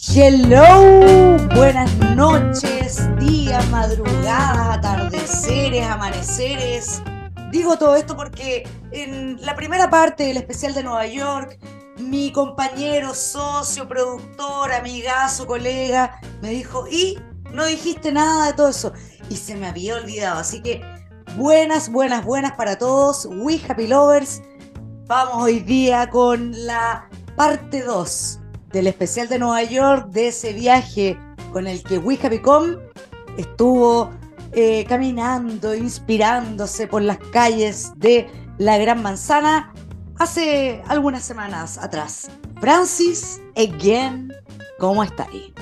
Hello, buenas noches, días, madrugadas, atardeceres, amaneceres. Digo todo esto porque en la primera parte del especial de Nueva York, mi compañero, socio, productor, amigazo, colega, me dijo, y no dijiste nada de todo eso. Y se me había olvidado. Así que buenas, buenas, buenas para todos. We Happy Lovers. Vamos hoy día con la parte 2 del especial de Nueva York, de ese viaje con el que We Happy estuvo eh, caminando, inspirándose por las calles de la Gran Manzana hace algunas semanas atrás. Francis, again, ¿cómo está ahí?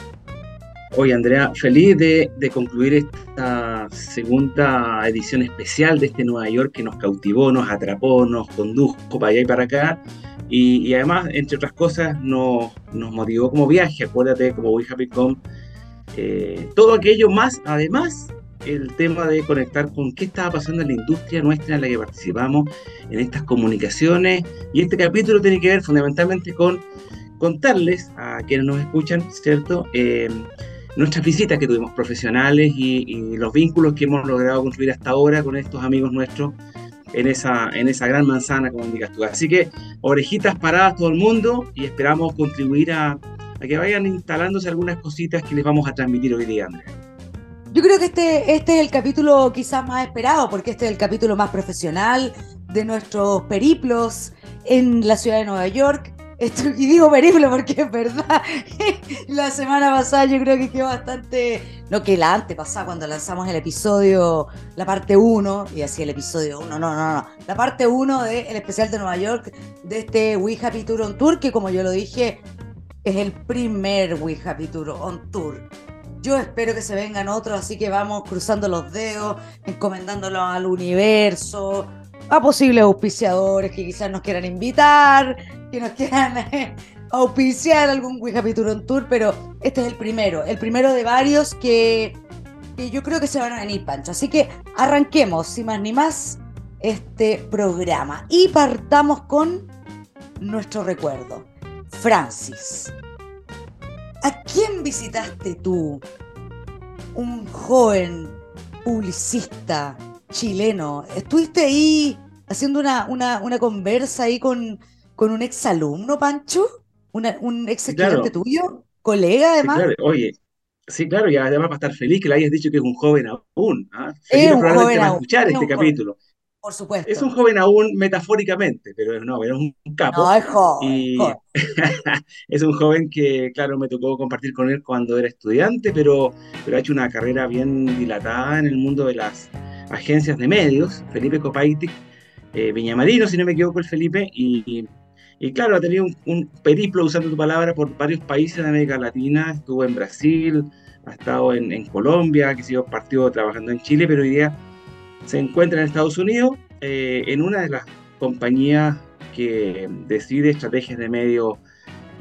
Andrea, feliz de, de, concluir esta segunda edición especial de este Nueva York que nos cautivó, nos atrapó, nos condujo para allá y para acá. Y, además, entre otras cosas, nos, nos, motivó como viaje, acuérdate, como We Happy Come, eh, todo aquello más, además, el tema de conectar con qué estaba pasando en la industria nuestra en la que participamos, en estas comunicaciones. Y este capítulo tiene que ver fundamentalmente con contarles a quienes nos escuchan, ¿cierto? Eh, nuestras visitas que tuvimos profesionales y, y, los vínculos que hemos logrado construir hasta ahora con estos amigos nuestros en esa, en esa gran manzana, como indicas tú. Así que orejitas paradas todo el mundo y esperamos contribuir a, que vayan instalándose algunas cositas que les vamos a transmitir hoy día, Andrea. Yo creo que este, este es el capítulo quizás más esperado, porque este es el capítulo más profesional de nuestros periplos en la ciudad de Nueva York y digo periplo porque es verdad. la semana pasada yo creo que quedó bastante. No que la antepasada, cuando lanzamos el episodio, la parte 1, y así el episodio 1, no, no, no. La parte 1 del especial de Nueva York, de este We Happy Tour on Tour, que como yo lo dije, es el primer We Happy Tour on Tour. Yo espero que se vengan otros, así que vamos cruzando los dedos, encomendándolo al universo, a posibles auspiciadores que quizás nos quieran invitar, que nos quieran eh, auspiciar algún Happy Tour pero este es el primero, el primero de varios que, que yo creo que se van a venir, Pancho. Así que arranquemos, sin más ni más, este programa y partamos con nuestro recuerdo. Francis, ¿a quién visitaste tú? Un joven publicista chileno. ¿Estuviste ahí haciendo una, una conversa ahí con, con un exalumno, Pancho? ¿Un ex estudiante tuyo? ¿Colega además? claro. Oye, sí, claro, y además va a estar feliz que le hayas dicho que es un joven aún. ¿ah? Es un joven va a escuchar este capítulo. Por supuesto. Es un joven aún metafóricamente, pero no, es un capo. No, es joven. Y es un joven que, claro, me tocó compartir con él cuando era estudiante, pero, pero ha hecho una carrera bien dilatada en el mundo de las agencias de medios, Felipe Copaitic, eh, Viñamarino, si no me equivoco, el Felipe, y, y, claro, ha tenido un, periplo, usando tu palabra, por varios países de América Latina, estuvo en Brasil, ha estado en, Colombia, que sido partido trabajando en Chile, pero hoy día se encuentra en Estados Unidos, eh, en una de las compañías que decide estrategias de medios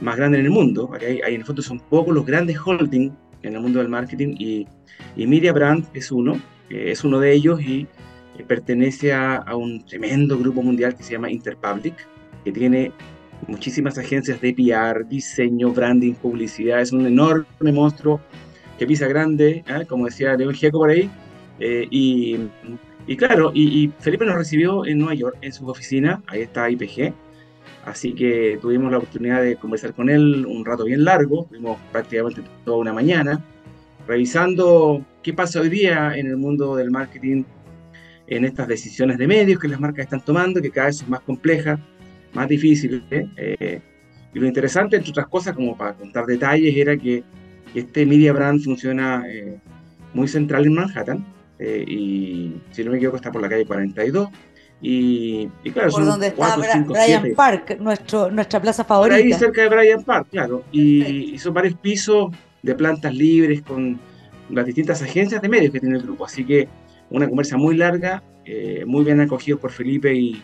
más grandes en el mundo. Hay, en el fondo son pocos los grandes holdings en el mundo del marketing y, y Media Brand es uno es uno de ellos y eh, pertenece a, un tremendo grupo mundial que se llama Interpublic, que tiene muchísimas agencias de PR, diseño, branding, publicidad. Es un enorme monstruo que pisa grande, ¿eh? como decía León Gieco por ahí. Eh, y, y, claro, y, Felipe nos recibió en Nueva York, en su oficina, ahí está IPG. Así que tuvimos la oportunidad de conversar con él un rato bien largo, tuvimos prácticamente toda una mañana, revisando qué pasa hoy día en el mundo del marketing, en estas decisiones de medios que las marcas están tomando, que cada vez son más complejas, más difíciles. Eh, y lo interesante, entre otras cosas, como para contar detalles, era que este media brand funciona eh, muy central en Manhattan, eh, y si no me equivoco está por la calle 42. Y, y claro, por donde está Bryant Park, nuestro, nuestra plaza favorita. Por ahí cerca de Bryant Park, claro. Y, y son varios pisos de plantas libres con las distintas agencias de medios que tiene el grupo. Así que una conversa muy larga, eh, muy bien acogido por Felipe y,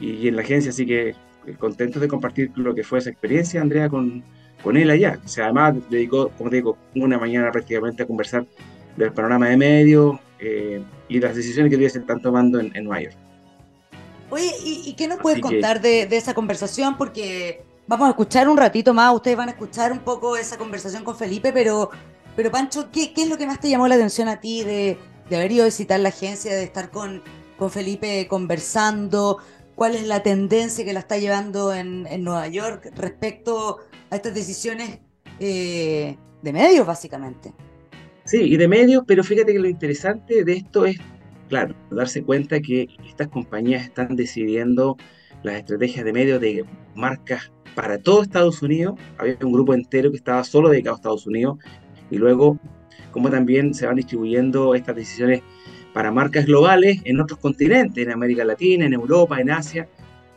y, en la agencia, así que eh, contentos de compartir lo que fue esa experiencia, Andrea, con, con él allá. O sea, además dedicó, como te digo, una mañana prácticamente a conversar del panorama de medios eh, y las decisiones que se están tomando en, en Nueva York. Oye, ¿y, qué nos puedes contar de, de, esa conversación? Porque Vamos a escuchar un ratito más, ustedes van a escuchar un poco esa conversación con Felipe, pero, pero Pancho, ¿qué, qué es lo que más te llamó la atención a ti de, de haber ido a visitar la agencia, de estar con, con Felipe conversando? ¿Cuál es la tendencia que la está llevando en, en Nueva York respecto a estas decisiones eh, de medios, básicamente? Sí, y de medios, pero fíjate que lo interesante de esto es, claro, darse cuenta que estas compañías están decidiendo las estrategias de medios de marcas para todo Estados Unidos. Había un grupo entero que estaba solo dedicado a Estados Unidos y luego como también se van distribuyendo estas decisiones para marcas globales en otros continentes, en América Latina, en Europa, en Asia,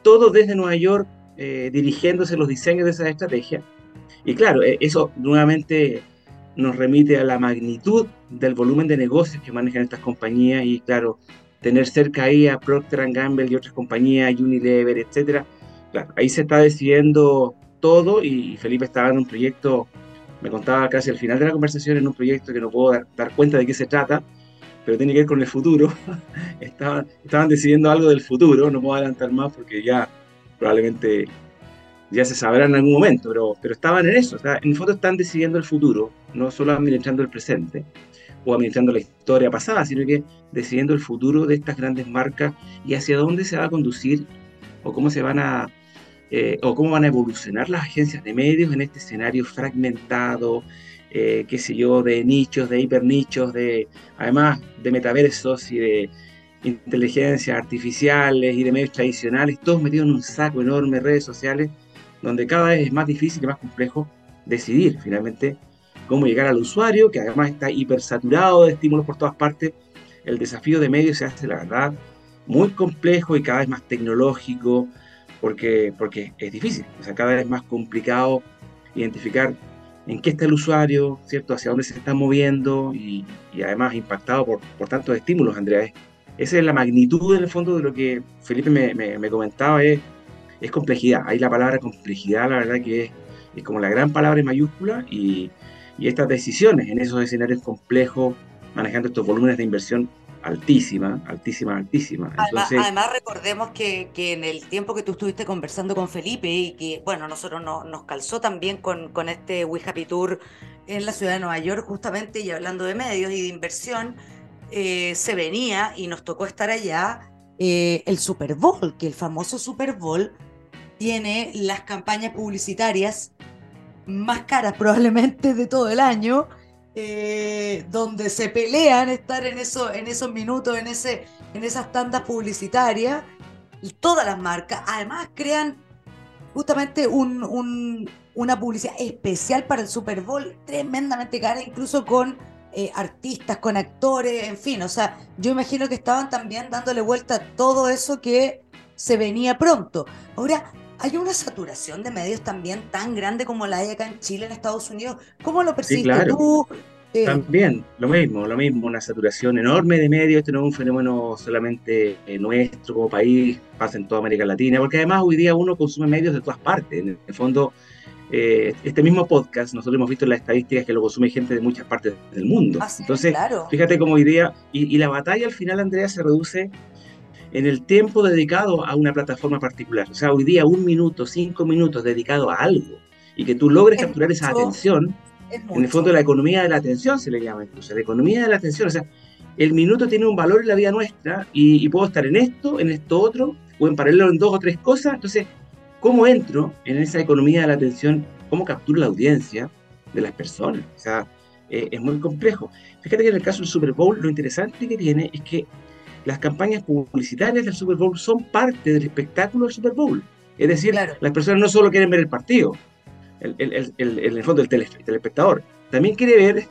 todo desde Nueva York eh, dirigiéndose los diseños de esas estrategias. Y claro, eh, eso nuevamente nos remite a la magnitud del volumen de negocios que manejan estas compañías y claro, tener cerca ahí a Procter Gamble y otras compañías, Unilever, etcétera. Claro, ahí se está decidiendo todo y Felipe estaba en un proyecto, me contaba casi al final de la conversación, en un proyecto que no puedo dar, cuenta de qué se trata, pero tiene que ver con el futuro. estaban, estaban decidiendo algo del futuro, no puedo adelantar más porque ya probablemente ya se sabrá en algún momento, pero, pero estaban en eso, en el fondo están decidiendo el futuro, no solo administrando el presente o administrando la historia pasada, sino que decidiendo el futuro de estas grandes marcas y hacia dónde se va a conducir o cómo se van a eh, o cómo van a evolucionar las agencias de medios en este escenario fragmentado, eh, qué sé yo, de nichos, de hipernichos, de además de metaversos y de inteligencias artificiales y de medios tradicionales, todos metidos en un saco enorme, redes sociales, donde cada vez es más difícil y más complejo decidir finalmente cómo llegar al usuario, que además está hipersaturado de estímulos por todas partes. El desafío de medios se hace, la verdad, muy complejo y cada vez más tecnológico, porque, porque es difícil, o sea, cada vez más complicado identificar en qué está el usuario, ¿cierto? Hacia dónde se está moviendo y, además impactado por, por tantos estímulos, Andrea. Esa es la magnitud en el fondo de lo que Felipe me, me, comentaba, es, es complejidad. Ahí la palabra complejidad, la verdad que es, es como la gran palabra en mayúscula y, y estas decisiones en esos escenarios complejos, manejando estos volúmenes de inversión altísima, altísima, altísima. Además, recordemos que, que, en el tiempo que tú estuviste conversando con Felipe y que, bueno, nosotros no, nos calzó también con, con este We Happy Tour en la ciudad de Nueva York, justamente, y hablando de medios y de inversión, eh, se venía y nos tocó estar allá eh, el Super Bowl, que el famoso Super Bowl tiene las campañas publicitarias más caras probablemente de todo el año, eh, donde se pelean estar en, eso, en esos minutos, en, ese, en esas tandas publicitarias, y todas las marcas además crean justamente un, una publicidad especial para el Super Bowl, tremendamente cara, incluso con eh, artistas, con actores, en fin, o sea, yo imagino que estaban también dándole vuelta a todo eso que se venía pronto. Ahora, hay una saturación de medios también tan grande como la hay acá en Chile, en Estados Unidos. ¿Cómo lo percibes tú? Eh, también, lo mismo, lo mismo, una saturación enorme de medios, este no es un fenómeno solamente eh, nuestro como país, pasa en toda América Latina, porque además hoy día uno consume medios de todas partes, en el fondo eh, este mismo podcast, nosotros hemos visto en las estadísticas que lo consume gente de muchas partes del mundo. Ah, Entonces, fíjate cómo hoy día, y, la batalla al final, Andrea, se reduce en el tiempo dedicado a una plataforma particular. O sea, hoy día un minuto, cinco minutos dedicado a algo y que tú logres capturar esa atención, en el fondo la economía de la atención se le llama incluso, la economía de la atención. O sea, el minuto tiene un valor en la vida nuestra y, y puedo estar en esto, en esto otro, o en paralelo en dos o tres cosas. Entonces, ¿Cómo entro en esa economía de la atención? ¿Cómo capturo la audiencia de las personas? O sea, eh, es muy complejo. Fíjate que en el caso del Super Bowl, lo interesante que tiene es que las campañas publicitarias del Super Bowl son parte del espectáculo del Super Bowl. Es decir, las personas no solo quieren ver el partido, el, el, el, en el fondo el, telespectador, también quiere ver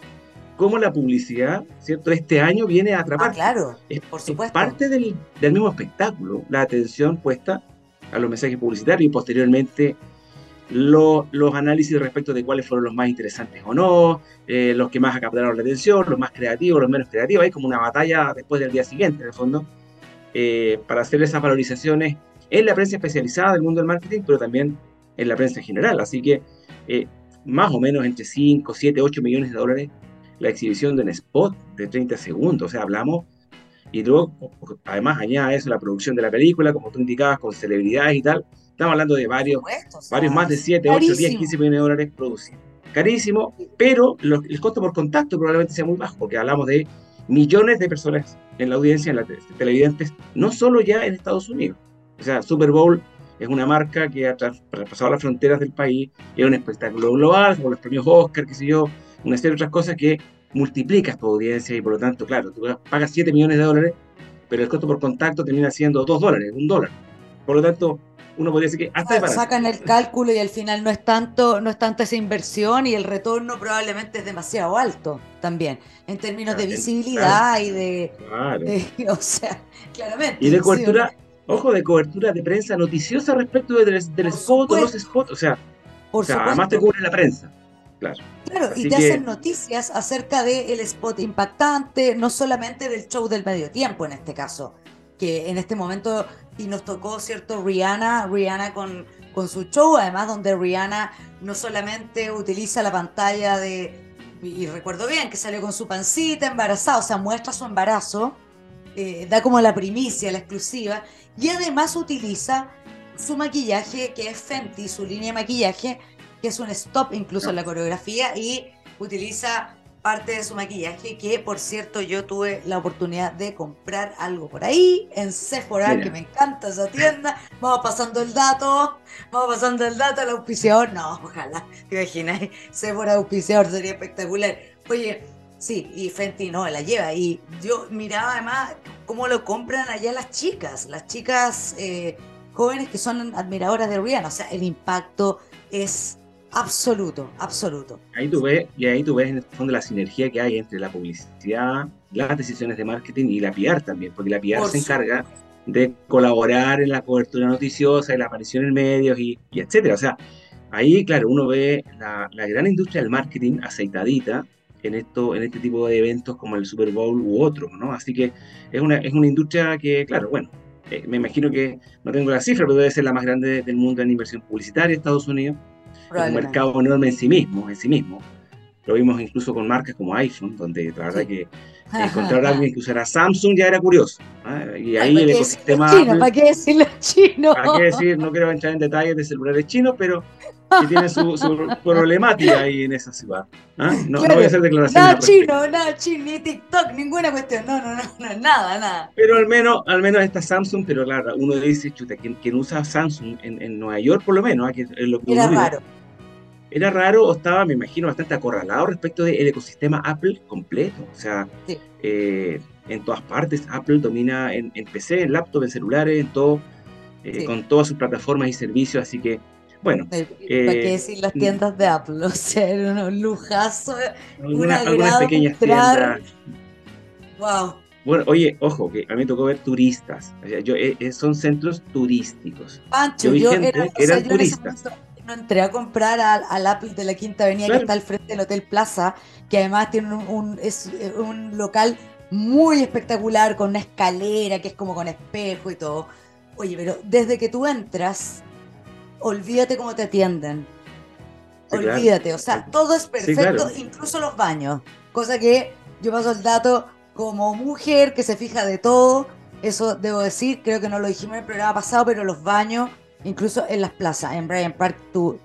cómo la publicidad, ¿cierto? Este año viene a atrapar. Ah, claro, por supuesto. Es parte del, del mismo espectáculo, la atención puesta a los mensajes publicitarios y posteriormente los análisis respecto de cuáles fueron los más interesantes o no, eh, los que más capturaron la atención, los más creativos, los menos creativos. Hay como una batalla después del día siguiente, en el fondo, eh, para hacer esas valorizaciones en la prensa especializada del mundo del marketing, pero también en la prensa en general. Así que eh, más o menos entre 5, 7, 8 millones de dólares la exhibición de un spot de 30 segundos. O sea, hablamos Y luego, además, añade eso la producción de la película, como tú indicabas, con celebridades y tal. Estamos hablando de varios, varios más de 7, 8, 10, 15 millones de dólares producidos. Carísimo, pero el costo por contacto probablemente sea muy bajo, porque hablamos de millones de personas en la audiencia, en la televidentes, no solo ya en Estados Unidos. O sea, Super Bowl es una marca que ha traspasado las fronteras del país, es un espectáculo global, como los premios Oscar, qué sé yo, una serie de otras cosas que multiplicas tu audiencia y por lo tanto, claro, tú pagas 7 millones de dólares, pero el costo por contacto termina siendo 2 dólares, un dólar. Por lo tanto, uno podría decir que hasta sacan el cálculo y al final no es tanto no es tanto esa inversión y el retorno probablemente es demasiado alto también en términos de visibilidad y de, o sea claramente y de cobertura ojo de cobertura de prensa noticiosa respecto del, del spot o los spots o sea, o sea además te cubre la prensa Claro. Claro, y te hacen noticias acerca del spot impactante, no solamente del show del medio tiempo en este caso, que en este momento y nos tocó, ¿cierto? Rihanna, Rihanna con, con su show, además donde Rihanna no solamente utiliza la pantalla de, y recuerdo bien, que salió con su pancita embarazada, o sea, muestra su embarazo, eh, da como la primicia, la exclusiva, y además utiliza su maquillaje, que es Fenty, su línea de maquillaje, que es un stop incluso en la coreografía, y utiliza parte de su maquillaje, que por cierto yo tuve la oportunidad de comprar algo por ahí en Sephora, que me encanta esa tienda. Vamos pasando el dato, vamos pasando el dato al auspiciador. No, ojalá, te imaginas, Sephora auspiciador sería espectacular. Oye, sí, y Fenty no, la lleva. Y yo miraba además cómo lo compran allá las chicas, las chicas eh, jóvenes que son admiradoras de Rihanna. O sea, el impacto es Absoluto, absoluto. Ahí tú ves, y ahí tú ves en el fondo la sinergia que hay entre la publicidad, las decisiones de marketing y la PR también, porque la PR se encarga de colaborar en la cobertura noticiosa, en la aparición en medios y, y etcétera. O sea, ahí, claro, uno ve la, gran industria del marketing aceitadita en, esto, en este tipo de eventos como el Super Bowl u otros, ¿no? Así que es una, es una industria que, claro, bueno, eh, me imagino que no tengo la cifra, pero debe ser la más grande del mundo en inversión publicitaria Estados Unidos un mercado enorme en sí mismo, en sí mismo. Lo vimos incluso con marcas como iPhone, donde la verdad que encontrar a alguien que usara Samsung ya era curioso. ¿ah? Y ahí el ecosistema. ¿Para qué decirlo chino? ¿Para qué decir? No quiero entrar en detalles de celulares chinos, pero que tiene su, problemática ahí en esa ciudad. ¿ah? No, voy a hacer declaraciones. Nada chino, nada chino, ni TikTok, ninguna cuestión. No, no, no, no, nada, nada. Pero al menos, al menos está Samsung, pero claro, uno dice, chuta, quien, usa Samsung en, en, Nueva York, por lo menos, aquí es lo que Era raro era raro o estaba, me imagino, bastante acorralado respecto del ecosistema Apple completo. O sea, eh, en todas partes Apple domina en, PC, en laptop, en celulares, en todo, eh, con todas sus plataformas y servicios. Así que, bueno. ¿Para qué eh, decir las tiendas de Apple? O sea, era un lujazo. Algunas, algunas pequeñas tiendas. Wow. Bueno, oye, ojo, que a mí me tocó ver turistas. O sea, yo, son centros turísticos. Pancho, yo, eran turistas entré a comprar al, Apple de la Quinta Avenida que está al frente del Hotel Plaza, que además tiene un, es eh, un local muy espectacular con una escalera que es como con espejo y todo. Oye, pero desde que tú entras, olvídate cómo te atienden. olvídate, o sea, todo es perfecto, incluso los baños. Cosa que yo paso el dato como mujer que se fija de todo. Eso debo decir, creo que no lo dijimos en el programa pasado, pero los baños incluso en las plazas, en Bryant Park, tú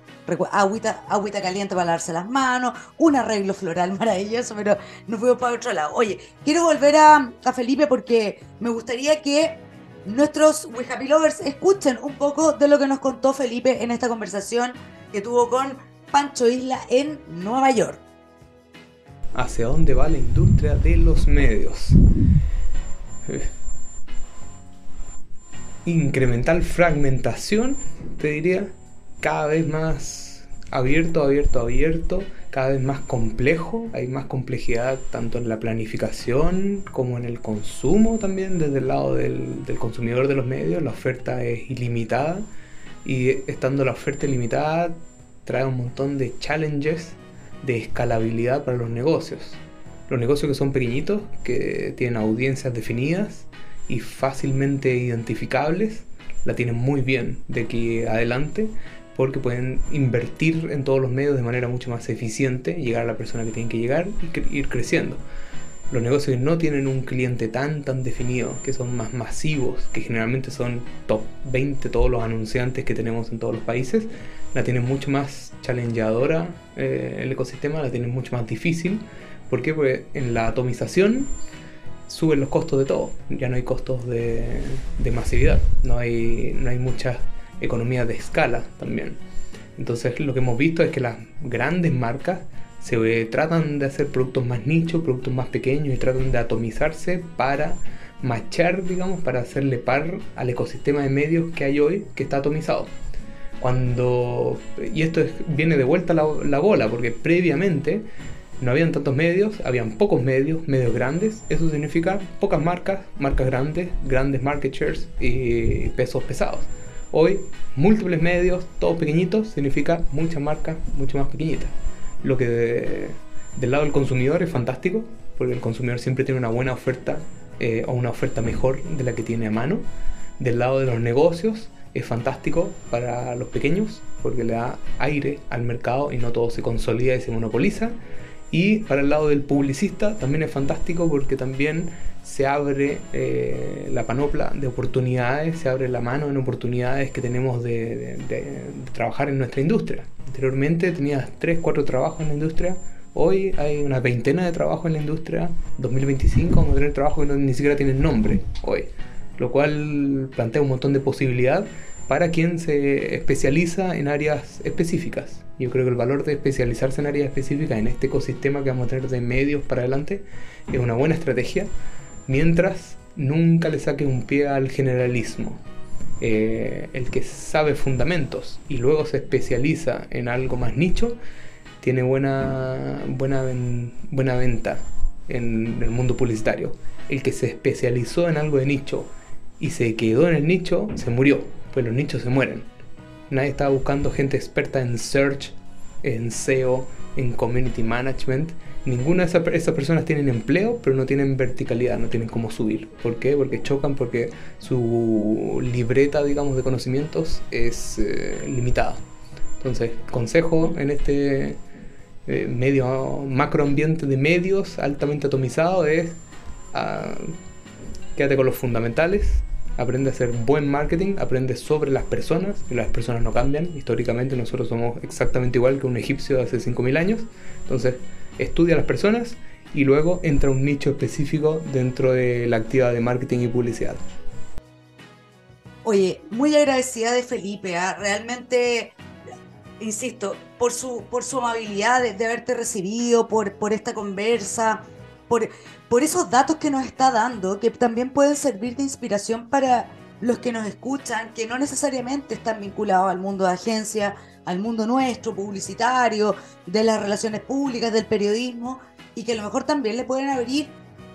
agüita, caliente para lavarse las manos, un arreglo floral maravilloso, pero no fuimos para otro lado. Oye, quiero volver a, Felipe porque me gustaría que nuestros We Happy Lovers escuchen un poco de lo que nos contó Felipe en esta conversación que tuvo con Pancho Isla en Nueva York. ¿Hacia dónde va la industria de los medios? Incremental fragmentación, te diría, cada vez más abierto, abierto, abierto, cada vez más complejo, hay más complejidad tanto en la planificación como en el consumo también desde el lado del, consumidor de los medios, la oferta es ilimitada y estando la oferta ilimitada trae un montón de challenges de escalabilidad para los negocios. Los negocios que son pequeñitos, que tienen audiencias definidas, y fácilmente identificables, la tienen muy bien de aquí adelante porque pueden invertir en todos los medios de manera mucho más eficiente, llegar a la persona que tienen que llegar y ir creciendo. los negocios no tienen un cliente tan tan definido, que son más masivos, que generalmente son top 20 todos los anunciantes que tenemos en todos los países, la tienen mucho más challengeadora eh, el ecosistema, la tienen mucho más difícil. ¿Por qué? Porque en la atomización suben los costos de todo, ya no hay costos de, masividad, no hay, no hay muchas economías de escala también. Entonces lo que hemos visto es que las grandes marcas se tratan de hacer productos más nichos, productos más pequeños y tratan de atomizarse para machar, digamos, para hacerle par al ecosistema de medios que hay hoy que está atomizado. Cuando, y esto viene de vuelta la bola, porque previamente no habían tantos medios, habían pocos medios, medios grandes, eso significa pocas marcas, marcas grandes, grandes market shares y pesos pesados. Hoy, múltiples medios, todos pequeñitos, significa muchas marcas, mucho más pequeñitas lo que del lado del consumidor es fantástico, porque el consumidor siempre tiene una buena oferta eh, o una oferta mejor de la que tiene a mano. Del lado de los negocios es fantástico para los pequeños, porque le da aire al mercado y no todo se consolida y se monopoliza. Y para el lado del publicista también es fantástico porque también se abre eh, la panopla de oportunidades, se abre la mano en oportunidades que tenemos de, trabajar en nuestra industria. Anteriormente tenías 3, 4 trabajos en la industria, hoy hay una veintena de trabajos en la industria, 2025 vamos a tener trabajos que ni siquiera tienen nombre hoy, lo cual plantea un montón de posibilidad para quien se especializa en áreas específicas. Yo creo que el valor de especializarse en áreas específicas en este ecosistema que vamos a tener de medios para adelante es una buena estrategia mientras nunca le saque un pie al generalismo. Eh, el que sabe fundamentos y luego se especializa en algo más nicho, tiene buena, buena, buena venta en el mundo publicitario. El que se especializó en algo de nicho y se quedó en el nicho, se murió, pues los nichos se mueren. Nadie estaba buscando gente experta en search, en SEO, en community management ninguna de esas, personas tienen empleo, pero no tienen verticalidad, no tienen cómo subir. ¿Por qué? Porque chocan, porque su libreta, digamos, de conocimientos es eh, limitada. Entonces, consejo en este eh, medio macroambiente de medios altamente atomizado es uh, quédate con los fundamentales, aprende a hacer buen marketing, aprende sobre las personas, y las personas no cambian. Históricamente nosotros somos exactamente igual que un egipcio de hace 5.000 años. Entonces, estudia a las personas y luego entra un nicho específico dentro de la actividad de marketing y publicidad. Oye, muy agradecida de Felipe, ¿ah? realmente, insisto, por su, por su amabilidad de, haberte recibido, por, por esta conversa, por, por esos datos que nos está dando, que también pueden servir de inspiración para los que nos escuchan, que no necesariamente están vinculados al mundo de agencia, al mundo nuestro, publicitario, de las relaciones públicas, del periodismo, y que a lo mejor también le pueden abrir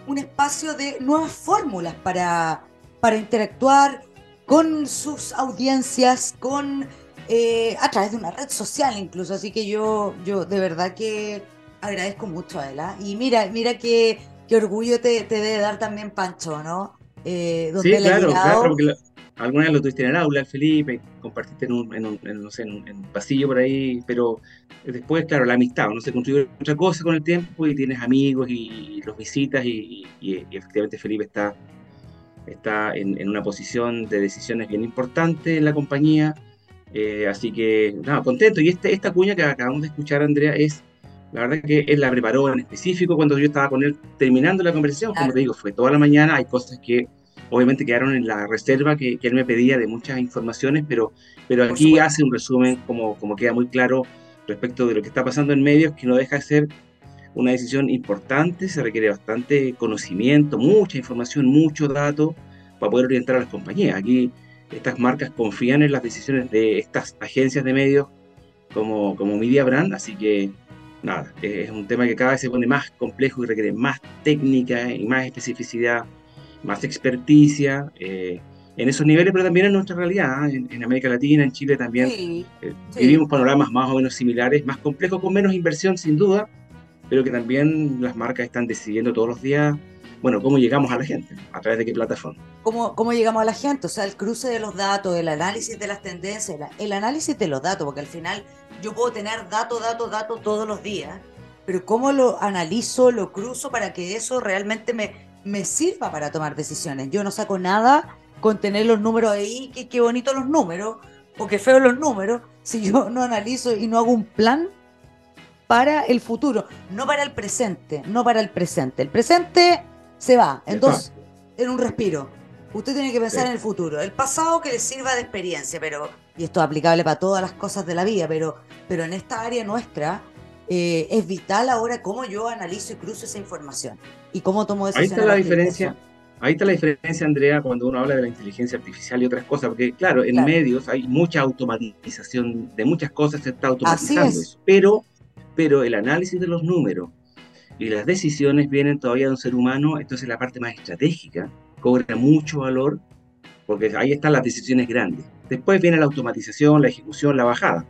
un espacio de nuevas fórmulas para, para interactuar con sus audiencias, con eh, a través de una red social incluso. Así que yo, yo de verdad que agradezco mucho a. ¿ah? Y mira, mira qué, qué orgullo te, te, debe dar también Pancho, ¿no? Eh, sí, claro, claro, porque alguna vez lo tuviste en el aula, el Felipe, compartiste en un, en un, no sé, en un, pasillo por ahí, pero después, claro, la amistad, no se construye otra cosa con el tiempo y tienes amigos y, los visitas y, efectivamente Felipe está, está en, una posición de decisiones bien importante en la compañía, eh, así que, nada, contento. Y este, esta cuña que acabamos de escuchar, Andrea, es, la verdad que él la preparó en específico cuando yo estaba con él terminando la conversación, como te digo, fue toda la mañana, hay cosas que obviamente quedaron en la reserva que, él me pedía de muchas informaciones, pero, pero aquí hace un resumen como, como queda muy claro respecto de lo que está pasando en medios, que no deja de ser una decisión importante, se requiere bastante conocimiento, mucha información, mucho dato para poder orientar a las compañías. Aquí estas marcas confían en las decisiones de estas agencias de medios como, como Media Brand, así que nada, es un tema que cada vez se pone más complejo y requiere más técnica y más especificidad más experticia eh, en esos niveles, pero también en nuestra realidad, ¿eh? en, América Latina, en Chile también. Eh, vivimos panoramas más o menos similares, más complejos, con menos inversión sin duda, pero que también las marcas están decidiendo todos los días, bueno, cómo llegamos a la gente, a través de qué plataforma. ¿Cómo, cómo llegamos a la gente? O sea, el cruce de los datos, el análisis de las tendencias, el análisis de los datos, porque al final yo puedo tener datos, datos, datos todos los días, pero ¿cómo lo analizo, lo cruzo para que eso realmente me, me sirva para tomar decisiones? Yo no saco nada con tener los números ahí, que qué bonitos los números, o qué feos los números, si yo no analizo y no hago un plan para el futuro, no para el presente, no para el presente. El presente se va, entonces, en un respiro. Usted tiene que pensar en el futuro. El pasado que le sirva de experiencia, pero, y esto es aplicable para todas las cosas de la vida, pero, pero en esta área nuestra eh, es vital ahora cómo yo analizo y cruzo esa información y cómo tomo decisiones. Ahí está la diferencia. Ahí está la diferencia, Andrea, cuando uno habla de la inteligencia artificial y otras cosas, porque claro, en medios hay mucha automatización de muchas cosas, se está automatizando eso, pero, pero el análisis de los números y las decisiones vienen todavía de un ser humano, entonces la parte más estratégica cobra mucho valor, porque ahí están las decisiones grandes. Después viene la automatización, la ejecución, la bajada,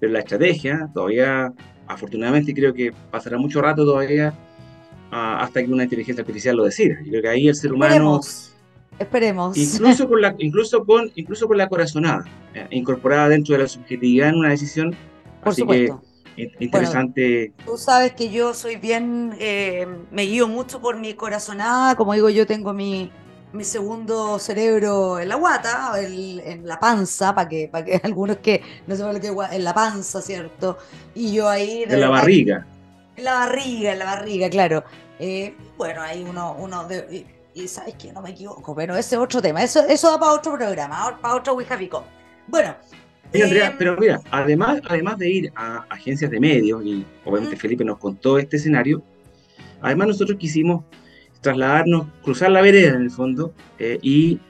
pero la estrategia todavía, afortunadamente creo que pasará mucho rato todavía hasta que una inteligencia artificial lo decida. Yo creo que ahí el ser humano... Esperemos. Incluso con la, incluso con, incluso con la corazonada, eh, incorporada dentro de la subjetividad en una decisión. Por así supuesto. que interesante. tú sabes que yo soy bien, eh, me guío mucho por mi corazonada, como digo, yo tengo mi, mi segundo cerebro en la guata, en la panza, para que, para que algunos que no sepan lo que es en la panza, ¿cierto? Y yo ahí... De en la barriga. En la barriga, en la barriga, claro. Eh, bueno, hay uno, uno de, y, sabes que no me equivoco, pero ese es otro tema. Eso, eso da para otro programa, para otro Wijapico. Bueno. Andrea, em, pero mira, además, además de ir a agencias de medios, y obviamente Felipe nos contó este escenario, además nosotros quisimos trasladarnos, cruzar la vereda en el fondo eh, y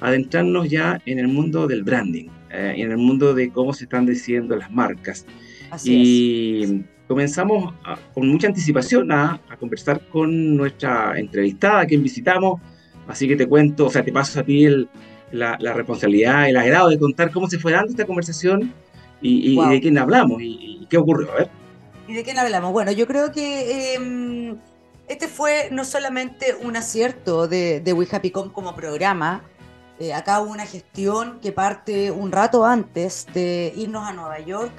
adentrarnos ya en el mundo del branding, eh, en el mundo de cómo se están diciendo las marcas. Así y, comenzamos con mucha anticipación a, conversar con nuestra entrevistada, a quien visitamos. Así que te cuento, o sea, te paso a ti la, responsabilidad, el agrado de contar cómo se fue dando esta conversación y, de quién hablamos y, qué ocurrió. A ver. ¿Y de quién hablamos? Bueno, yo creo que em, este fue no solamente un acierto de, de We Happy Com como programa, eh, acá hubo una gestión que parte un rato antes de irnos a Nueva York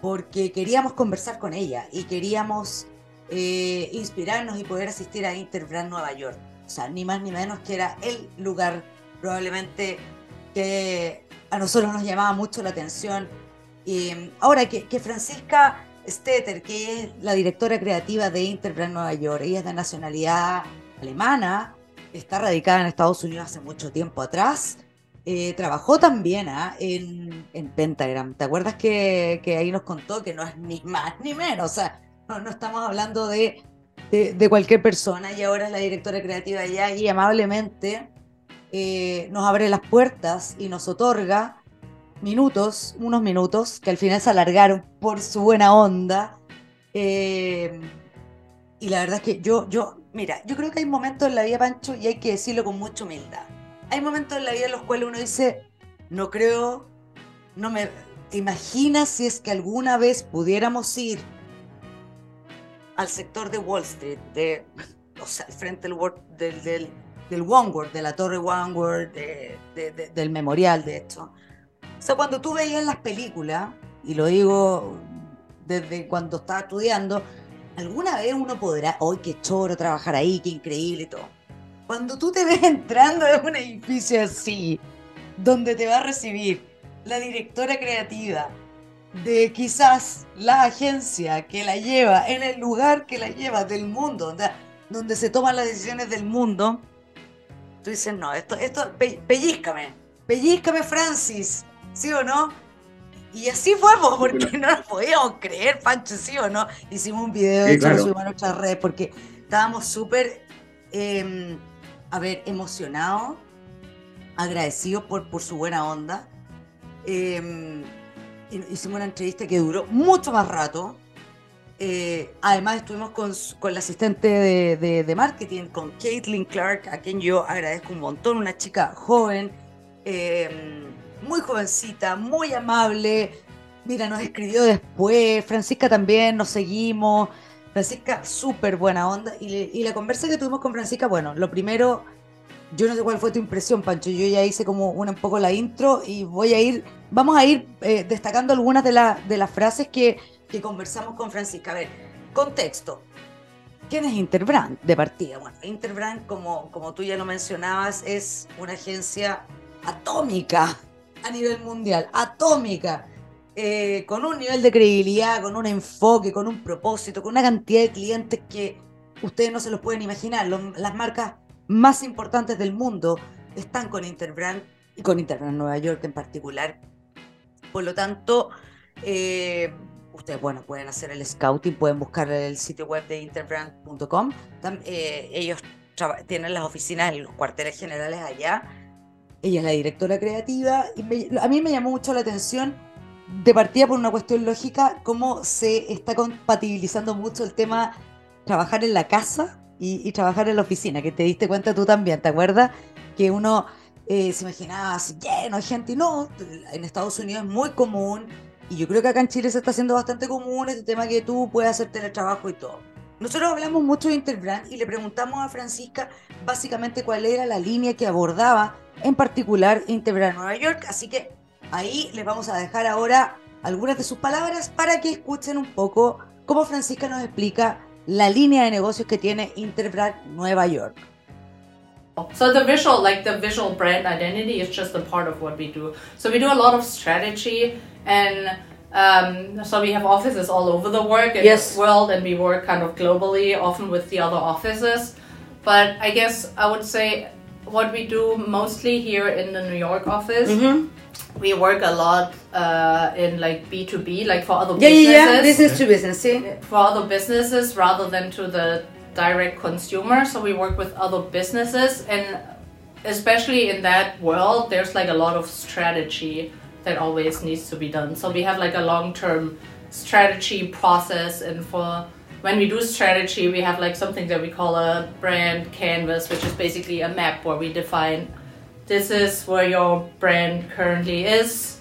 porque queríamos conversar con ella y queríamos eh, inspirarnos y poder asistir a Interbrand Nueva York. O sea, ni más ni menos que era el lugar probablemente que a nosotros nos llamaba mucho la atención. Y ahora que, que Francisca Stetter, que es la directora creativa de Interbrand Nueva York, ella es de nacionalidad alemana, está radicada en Estados Unidos hace mucho tiempo atrás eh, trabajó también ¿ah? en, Pentagram. ¿Te acuerdas que, ahí nos contó que no es ni más ni menos? O sea, no, estamos hablando de, de, cualquier persona y ahora es la directora creativa allá y amablemente eh, nos abre las puertas y nos otorga minutos, unos minutos que al final se alargaron por su buena onda. Eh, y la verdad es que yo, yo, mira, yo creo que hay momentos en la vida, Pancho, y hay que decirlo con mucha humildad hay momentos en la vida en los cuales uno dice, no creo, no me... ¿Te imaginas si es que alguna vez pudiéramos ir al sector de Wall Street, de, o sea, al frente del, del, del, del World, de la torre One de, del memorial, de hecho? O sea, cuando tú veías las películas, y lo digo desde cuando estaba estudiando, alguna vez uno podrá, hoy qué choro trabajar ahí, qué increíble y todo cuando tú te ves entrando en un edificio así, donde te va a recibir la directora creativa de quizás la agencia que la lleva, en el lugar que la lleva del mundo, donde se toman las decisiones del mundo, tú dices, no, esto, esto, pellízcame, pellízcame Francis, ¿sí o no? Y así fuimos, porque no nos podíamos creer, Pancho, ¿sí o no? Hicimos un video, de hecho lo subimos a nuestras redes, porque estábamos súper... Em, a ver, emocionado, agradecido por, por su buena onda. Em, hicimos una entrevista que duró mucho más rato. Eh, además estuvimos con, con la asistente de, marketing, con Caitlin Clark, a quien yo agradezco un montón, una chica joven, em, muy jovencita, muy amable. Mira, nos escribió después, Francisca también, nos seguimos. Francisca, súper buena onda. Y, la conversa que tuvimos con Francisca, bueno, lo primero, yo no sé cuál fue tu impresión, Pancho. Yo ya hice como una un poco la intro y voy a ir, vamos a ir eh, destacando algunas de las frases que, que, conversamos con Francisca. A ver, contexto. ¿Quién es Interbrand de partida? Bueno, Interbrand, como, como tú ya lo mencionabas, es una agencia atómica a nivel mundial, atómica, eh, con un nivel de credibilidad, con un enfoque, con un propósito, con una cantidad de clientes que ustedes no se los pueden imaginar. las marcas más importantes del mundo están con Interbrand y con Interbrand Nueva York en particular. Por lo tanto, eh, ustedes bueno, pueden hacer el scouting, pueden buscar el sitio web de interbrand.com. Eh, ellos tienen las oficinas en los cuarteles generales allá. Ella es la directora creativa a mí me llamó mucho la atención de partida por una cuestión lógica, cómo se está compatibilizando mucho el tema trabajar en la casa y, trabajar en la oficina, que te diste cuenta tú también, ¿te acuerdas? Que uno eh, se imaginaba así lleno de gente no, en Estados Unidos es muy común y yo creo que acá en Chile se está haciendo bastante común este tema que tú puedes hacer teletrabajo y todo. Nosotros hablamos mucho de Interbrand y le preguntamos a Francisca básicamente cuál era la línea que abordaba en particular Interbrand Nueva York, así que ahí les vamos a dejar ahora algunas de sus palabras para que escuchen un poco cómo Francisca nos explica la línea de negocios que tiene Interbrand Nueva York. So the visual, like the visual brand identity, is just a part of what we do. So we do a lot of strategy, and um, so we have offices all over the work yes. world, and we work kind of globally, often with the other offices. But I guess I would say what we do mostly here in the New York office. Mm-hmm we work a lot uh, in like B two B, like for other yeah, businesses. Yeah, yeah, business to business. See? For other businesses rather than to the direct consumer. So we work with other businesses, and especially in that world, there's like a lot of strategy that always needs to be done. So we have like a long term strategy process, and for when we do strategy, we have like something that we call a brand canvas, which is basically a map where we define this is where your brand currently is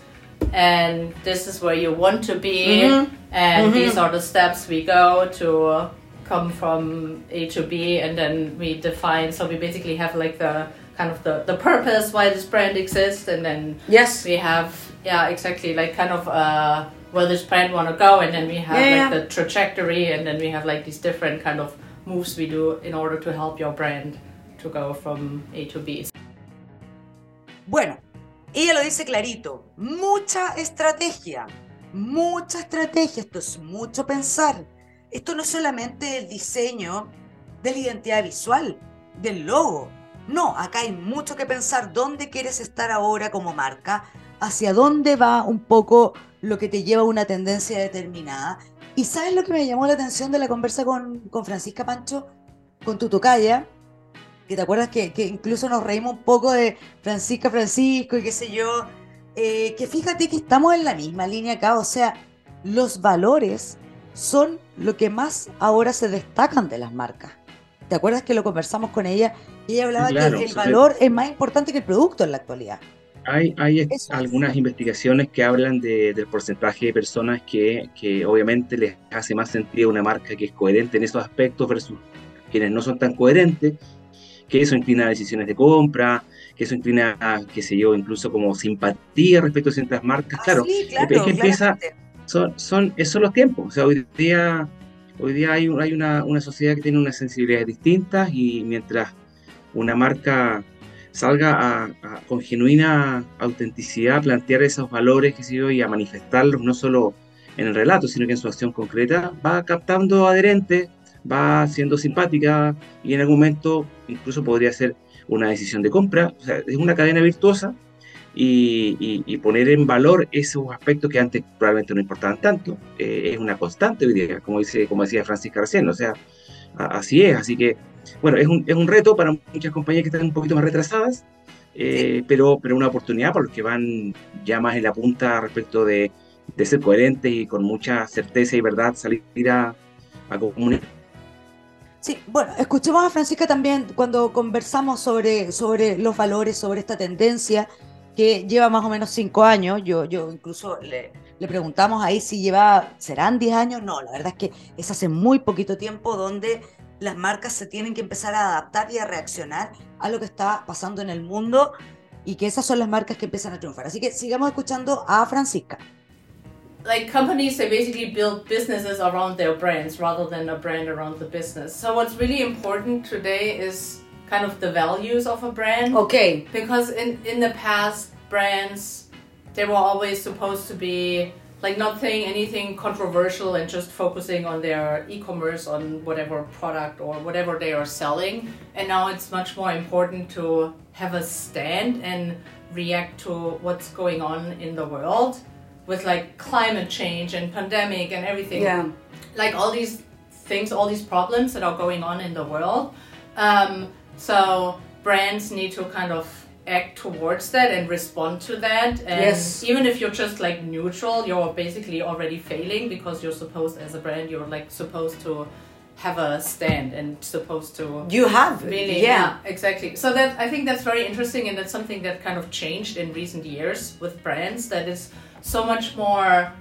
and this is where you want to be mm-hmm. and mm-hmm. these are the steps we go to come from a to b and then we define so we basically have like the kind of the, the purpose why this brand exists and then yes we have yeah exactly like kind of uh where this brand want to go and then we have yeah, like yeah. the trajectory and then we have like these different kind of moves we do in order to help your brand to go from a to b Bueno, ella lo dice clarito, mucha estrategia, mucha estrategia, esto es mucho pensar. Esto no es solamente el diseño de la identidad visual, del logo. No, acá hay mucho que pensar dónde quieres estar ahora como marca, hacia dónde va un poco lo que te lleva a una tendencia determinada. ¿Y sabes lo que me llamó la atención de la conversa con, con Francisca Pancho, con tu tocaya? que te acuerdas que, incluso nos reímos un poco de Francisca Francisco y qué sé yo, eh, que fíjate que estamos en la misma línea acá, o sea, los valores son lo que más ahora se destacan de las marcas. ¿Te acuerdas que lo conversamos con ella? Y ella hablaba que el valor es más importante que el producto en la actualidad. Hay, hay algunas investigaciones que hablan del porcentaje de personas que, que, obviamente les hace más sentido una marca que es coherente en esos aspectos versus quienes no son tan coherentes que eso inclina a decisiones de compra, que eso inclina a, qué sé yo, incluso como simpatía respecto a ciertas marcas. Ah, claro, es que empieza, son, son, son los tiempos. O sea, hoy día, hoy día hay, hay una, una sociedad que tiene unas sensibilidades distintas y mientras una marca salga a, con genuina autenticidad a plantear esos valores que y a manifestarlos no solo en el relato, sino que en su acción concreta, va captando adherentes va siendo simpática y en algún momento incluso podría ser una decisión de compra. O sea, es una cadena virtuosa y, poner en valor esos aspectos que antes probablemente no importaban tanto eh, es una constante hoy día, como, dice, como decía Francisca recién. O sea, así es. Así que, bueno, es un, es un reto para muchas compañías que están un poquito más retrasadas. Eh, pero, pero una oportunidad para los que van ya más en la punta respecto de, de ser coherentes y con mucha certeza y verdad salir a, a comunicar Sí, bueno, escuchemos a Francisca también cuando conversamos sobre, sobre los valores, sobre esta tendencia que lleva más o menos cinco años. Yo, yo incluso le, le preguntamos ahí si lleva, ¿serán diez años? No, la verdad es que es hace muy poquito tiempo donde las marcas se tienen que empezar a adaptar y a reaccionar a lo que está pasando en el mundo y que esas son las marcas que empiezan a triunfar. Así que sigamos escuchando a Francisca. like companies they basically build businesses around their brands rather than a brand around the business so what's really important today is kind of the values of a brand Ok. because in in the past brands they were always supposed to be like not saying anything controversial and just focusing on their e-commerce on whatever product or whatever they are selling and now it's much more important to have a stand and react to what's going on in the world with like climate change and pandemic and everything Yeah. like all these things, all these problems that are going on in the world. Um, so brands need to kind of act towards that and respond to that. And Yes. even if you're just like neutral, you're basically already failing because you're supposed, as a brand, you're like supposed to have a stand and supposed to You have. Really, yeah. exactly. So that I think that's very interesting, and that's something that kind of changed in recent years with brands. That is so much more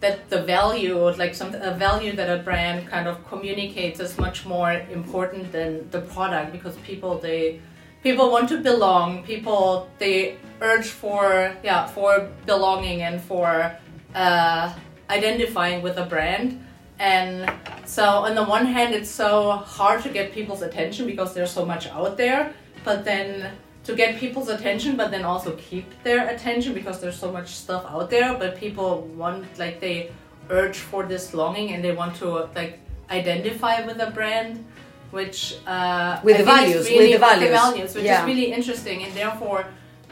that the value, like some a value that a brand kind of communicates, is much more important than the product because people they people want to belong. People they urge for yeah for belonging and for uh, identifying with a brand. And so, on the one hand, it's so hard to get people's attention because there's so much out there. But then, to get people's attention, but then also keep their attention because there's so much stuff out there. But people want, like, they urge for this longing and they want to, like, identify with a brand, which uh, With the values, really, with the values. which Yeah. is really interesting. And therefore,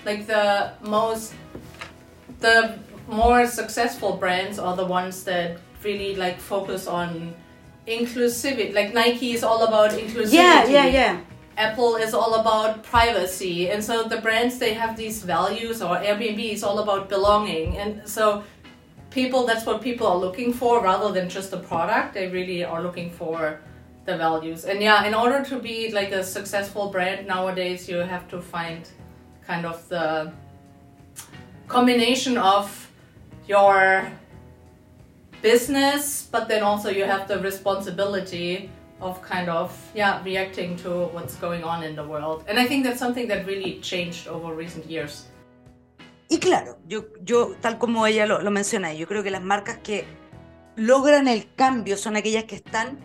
like, the most the more successful brands are the ones that really like focus on inclusivity. Like Nike is all about inclusivity. Yeah, yeah, yeah. Apple is all about privacy, and so the brands they have these values. Or Airbnb is all about belonging, and so people that's what people are looking for rather than just the product. They really are looking for the values. And yeah, in order to be like a successful brand nowadays, you have to find kind of the combination of your business, but then also you have the responsibility of kind of yeah reacting to what's going on in the world. And I think that's something that really changed over recent years. Y claro, yo, yo tal como ella lo, lo menciona, yo creo que las marcas que logran el cambio son aquellas que están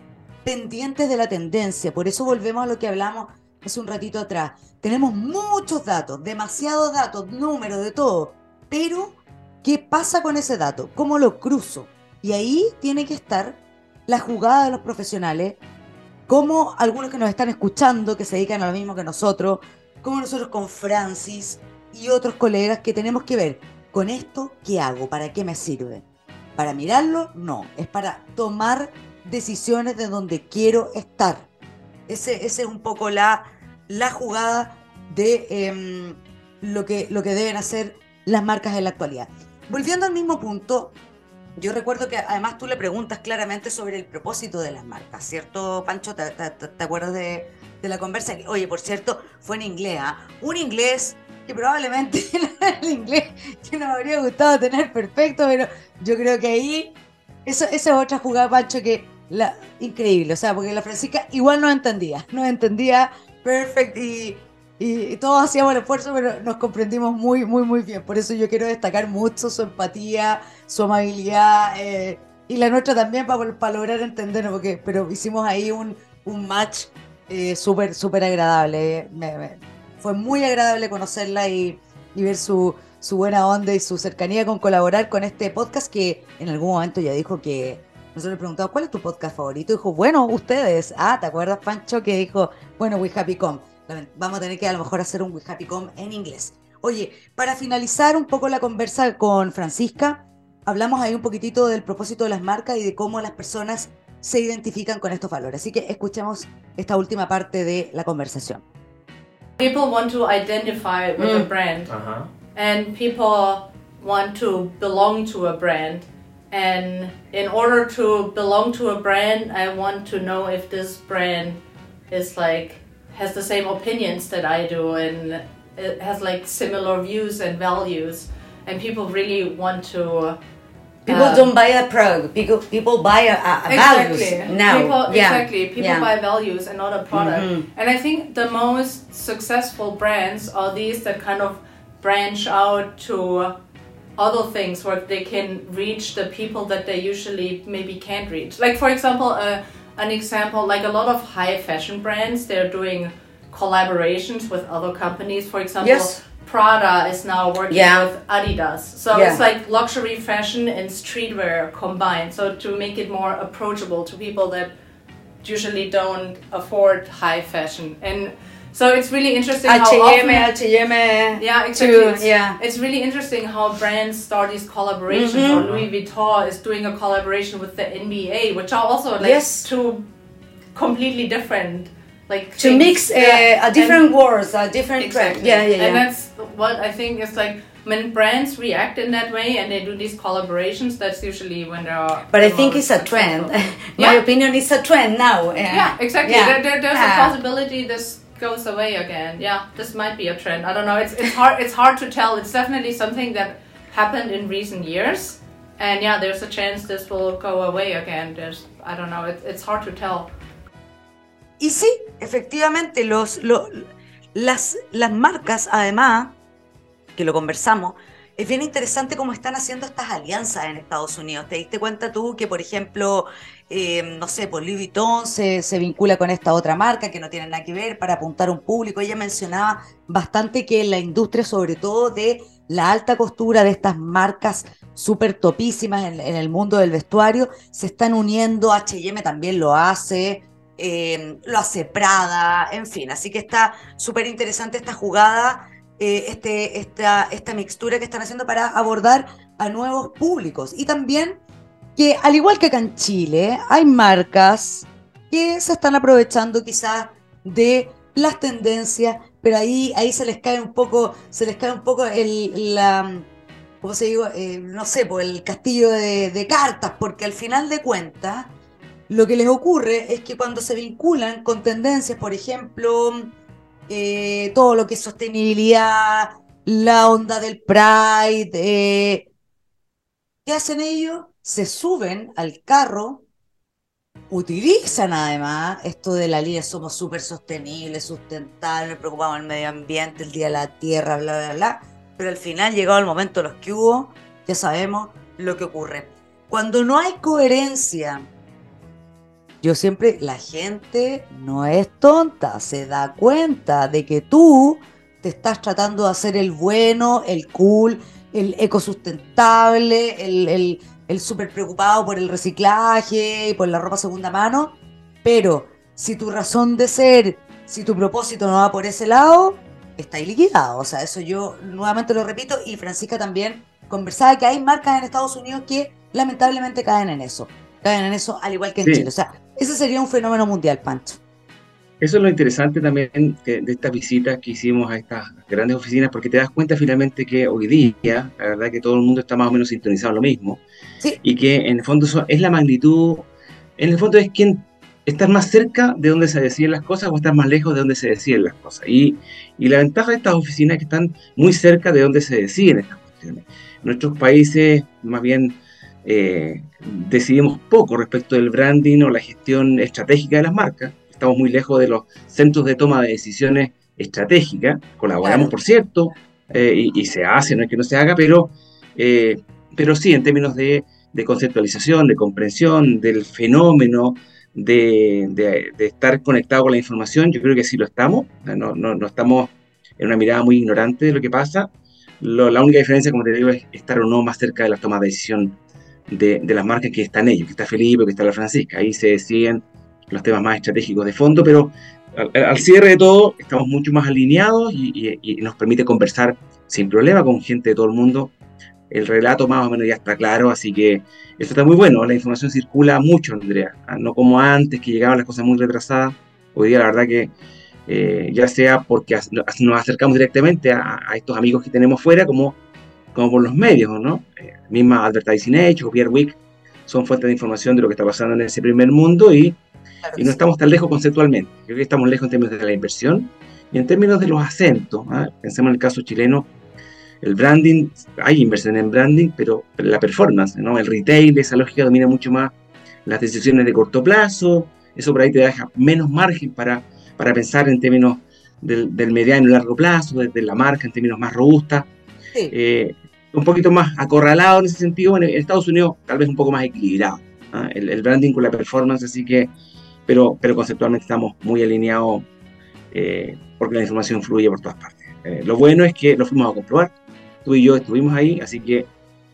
pendientes de la tendencia. Por eso volvemos a lo que hablamos hace un ratito atrás. Tenemos muchos datos, demasiados datos, números de todo. Pero, ¿qué pasa con ese dato? ¿Cómo lo cruzo? Y ahí tiene que estar la jugada de los profesionales, como algunos que nos están escuchando, que se dedican a lo mismo que nosotros, como nosotros con Francis y otros colegas que tenemos que ver, con esto, ¿qué hago? ¿Para qué me sirve? ¿Para mirarlo? No, es para tomar decisiones de donde quiero estar. Ese es un poco la, la jugada de em, lo, que, lo que deben hacer las marcas en la actualidad. Volviendo al mismo punto, yo recuerdo que además tú le preguntas claramente sobre el propósito de las marcas, ¿cierto, Pancho? ¿Te, acuerdas de, de la conversa? Oye, por cierto, fue en inglés, ¿ah? Un inglés que probablemente el inglés que nos habría gustado tener perfecto, pero yo creo que ahí, esa es otra jugada, Pancho, que la, increíble, o sea, porque la Francisca igual no entendía, no entendía perfect y, y todos hacíamos el esfuerzo, pero nos comprendimos muy, muy, muy bien. Por eso yo quiero destacar mucho su empatía, su amabilidad eh, y la nuestra también para, para lograr entendernos, porque, pero hicimos ahí un, un match eh, súper, súper agradable. fue muy agradable conocerla y, y ver su, su buena onda y su cercanía con colaborar con este podcast que en algún momento ya dijo que nosotros le preguntamos ¿cuál es tu podcast favorito? Dijo, bueno, ustedes. Ah, ¿te acuerdas, Pancho? Que dijo, bueno, We Happy Com. Vamos a tener que a lo mejor hacer un We Happy Com en inglés. Oye, para finalizar un poco la conversa con Francisca, hablamos ahí un poquitito del propósito de las marcas y de cómo las personas se identifican con estos valores. Así que escuchemos esta última parte de la conversación. People want to identify with a Mm. brand. Ajá. and people want to belong to a brand and in order to belong to a brand i want to know if this brand is like has the same opinions that i do and it has like similar views and values and people really want to People uh, don't buy a product. People, people buy a, a, a values now. People, yeah. Exactly. People yeah. buy values and not a product. Mhm. And I think the most successful brands are these that kind of branch out to other things where they can reach the people that they usually maybe can't reach. Like for example, uh, an example like a lot of high fashion brands they're doing collaborations with other companies. For example, Yes. Prada is now working Yeah. with Adidas. So Yeah. it's like luxury fashion and streetwear combined. So to make it more approachable to people that usually don't afford high fashion. And so it's really interesting how often yeah, exactly. to- it's, yeah. it's really interesting how brands start these collaborations. Mhm. Or Louis Vuitton is doing a collaboration with the NBA, which are also like Yes. two completely different like To things. mix uh, Yeah, a different and- words, a different. Exactly. Yeah, yeah, yeah. And that's what I think is like when brands react in that way and they do these collaborations. That's usually when there are. But I think it's a trend. My Yeah. opinion is a trend now. Yeah, exactly. Yeah. There, there, there's Yeah. a possibility this goes away again. Yeah, this might be a trend. I don't know. It's it's hard. It's hard to tell. It's definitely something that happened in recent years, and yeah, there's a chance this will go away again. There's I don't know. It, it's hard to tell. Y sí, efectivamente, los, lo- las, las marcas, además, que lo conversamos, es bien interesante cómo están haciendo estas alianzas en Estados Unidos. ¿Te diste cuenta tú que, por ejemplo, eh, no sé, pues Louis Vuitton se, se vincula con esta otra marca que no tiene nada que ver para apuntar a un público? Ella mencionaba bastante que en la industria, sobre todo de la alta costura de estas marcas súper topísimas en, en el mundo del vestuario, se están uniendo, H&M también lo hace, eh, lo hace Prada, en fin, así que está súper interesante esta jugada, eh, este, esta, esta mixtura que están haciendo para abordar a nuevos públicos. Y también que, al igual que acá en Chile, hay marcas que se están aprovechando quizás de las tendencias, pero ahí, ahí se les cae un poco, se les cae un poco el, ¿cómo se digo? Eh, no sé, por el castillo de cartas, porque al final de cuentas, lo que les ocurre es que cuando se vinculan con tendencias, por ejemplo, eh, todo lo que es sostenibilidad, la onda del Pride, eh, ¿qué hacen ellos? Se suben al carro, utilizan además esto de la línea somos súper sostenibles, sustentables, preocupamos del medio ambiente, el día de la tierra, bla, bla, bla, pero al final, llegado el momento de los que hubo, ya sabemos lo que ocurre. Cuando no hay coherencia, yo siempre, la gente no es tonta, se da cuenta de que tú te estás tratando de hacer el bueno, el cool, el ecosustentable, el, el, el súper preocupado por el reciclaje y por la ropa segunda mano, pero si tu razón de ser, si tu propósito no va por ese lado, está liquidado. O sea, eso yo nuevamente lo repito y Francisca también conversaba que hay marcas en Estados Unidos que lamentablemente caen en eso. Caen en eso al igual que en Sí. Chile. O sea, ese sería un fenómeno mundial, Pancho. Eso es lo interesante también de, de estas visitas que hicimos a estas grandes oficinas, porque te das cuenta finalmente que hoy día, la verdad que todo el mundo está más o menos sintonizado en lo mismo, Sí. y que en el fondo eso es la magnitud, en el fondo es quien estar más cerca de donde se deciden las cosas o estar más lejos de donde se deciden las cosas. Y, y la ventaja de estas oficinas es que están muy cerca de donde se deciden estas cuestiones. Nuestros países, más bien, eh, decidimos poco respecto del branding o la gestión estratégica de las marcas. Estamos muy lejos de los centros de toma de decisiones estratégicas. Colaboramos, Claro. por cierto, eh, y, y se hace, no es que no se haga, pero, eh, pero sí, en términos de, de conceptualización, de comprensión del fenómeno, de, de- de estar conectado con la información, yo creo que sí lo estamos. No, no, no estamos en una mirada muy ignorante de lo que pasa. Lo- la única diferencia, como te digo, es estar o no más cerca de las tomas de decisión de, de las marcas que están ellos, que está Felipe, que está la Francisca. Ahí se deciden los temas más estratégicos de fondo, pero al, al cierre de todo estamos mucho más alineados y, y- y nos permite conversar sin problema con gente de todo el mundo. El relato más o menos ya está claro, así que eso está muy bueno. La información circula mucho, Andrea. Ah, No como antes, que llegaban las cosas muy retrasadas. Hoy día, la verdad que eh, ya sea porque nos acercamos directamente a, a estos amigos que tenemos fuera, como, como por los medios, ¿no? Eh, misma Advertising Age o Pierre Week son fuentes de información de lo que está pasando en ese primer mundo y, Claro y no sí. estamos tan lejos conceptualmente. Creo que estamos lejos en términos de la inversión y en términos de los acentos. ¿ah? Pensemos en el caso chileno, el branding, hay inversión en branding, pero la performance, ¿no? el retail, esa lógica domina mucho más las decisiones de corto plazo, eso por ahí te deja menos margen para, para pensar en términos del, del mediano y largo plazo, desde la marca en términos más robustas. Sí. Eh, un poquito más acorralado en ese sentido, en, Estados Unidos tal vez un poco más equilibrado, ¿ah? el, branding con la performance, así que, pero, pero conceptualmente estamos muy alineados eh, porque la información fluye por todas partes. Eh, lo bueno es que lo fuimos a comprobar, tú y yo estuvimos ahí, así que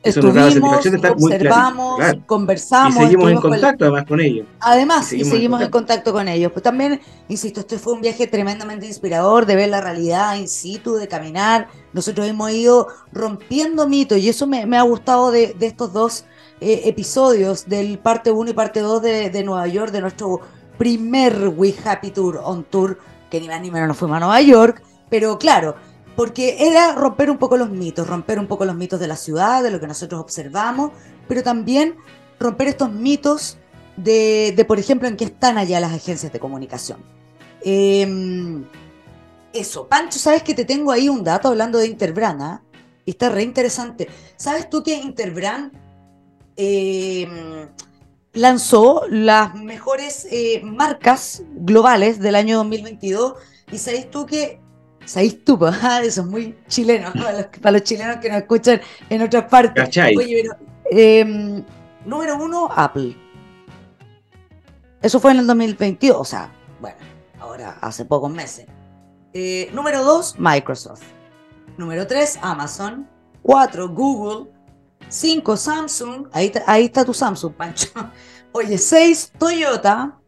eso de estar observamos, conversamos. Y seguimos en contacto además con ellos. Además, y seguimos, en, contacto. con ellos. Pues también, insisto, este fue un viaje tremendamente inspirador de ver la realidad in situ, de caminar. Nosotros hemos ido rompiendo mitos y eso me, ha gustado de, estos dos eh, episodios, del parte 1 y parte 2 de, de, Nueva York, de nuestro primer We Happy Tour on Tour, que ni más ni menos nos fuimos a Nueva York. Pero claro, porque era romper un poco los mitos, romper un poco los mitos de la ciudad, de lo que nosotros observamos, pero también romper estos mitos de, por ejemplo, en qué están allá las agencias de comunicación. Em, eso, Pancho, sabes que te tengo ahí un dato hablando de Interbrand, ¿ah? y está re interesante. ¿Sabes tú que Interbrand em, lanzó las mejores eh, marcas globales del año 2022? Y sabes tú que ¿Sabéis tú? Ah, eso es muy chileno, para los, chilenos que nos escuchan en otras partes. Oye, pero, em, número uno, Apple. Eso fue en el 2022, o sea, bueno, ahora hace pocos meses. Eh, número dos, Microsoft. Número tres, Amazon. Cuatro, Google. Cinco, Samsung. Ahí, ahí está tu Samsung, Pancho. Oye, seis, Toyota.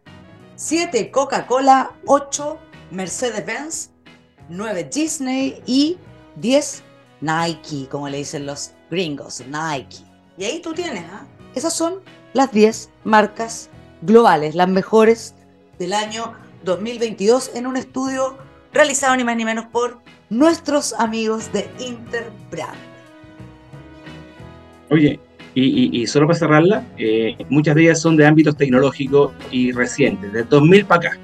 Siete, Coca-Cola. Ocho, Mercedes-Benz. 9 Disney y 10 Nike, como le dicen los gringos, Nike. Y ahí tú tienes, ¿ah? Esas son las 10 marcas globales, las mejores del año 2022 en un estudio realizado ni más ni menos por nuestros amigos de Interbrand. Oye, y, solo para cerrarla, eh, muchas de ellas son de ámbitos tecnológicos y recientes, de 2000 para acá.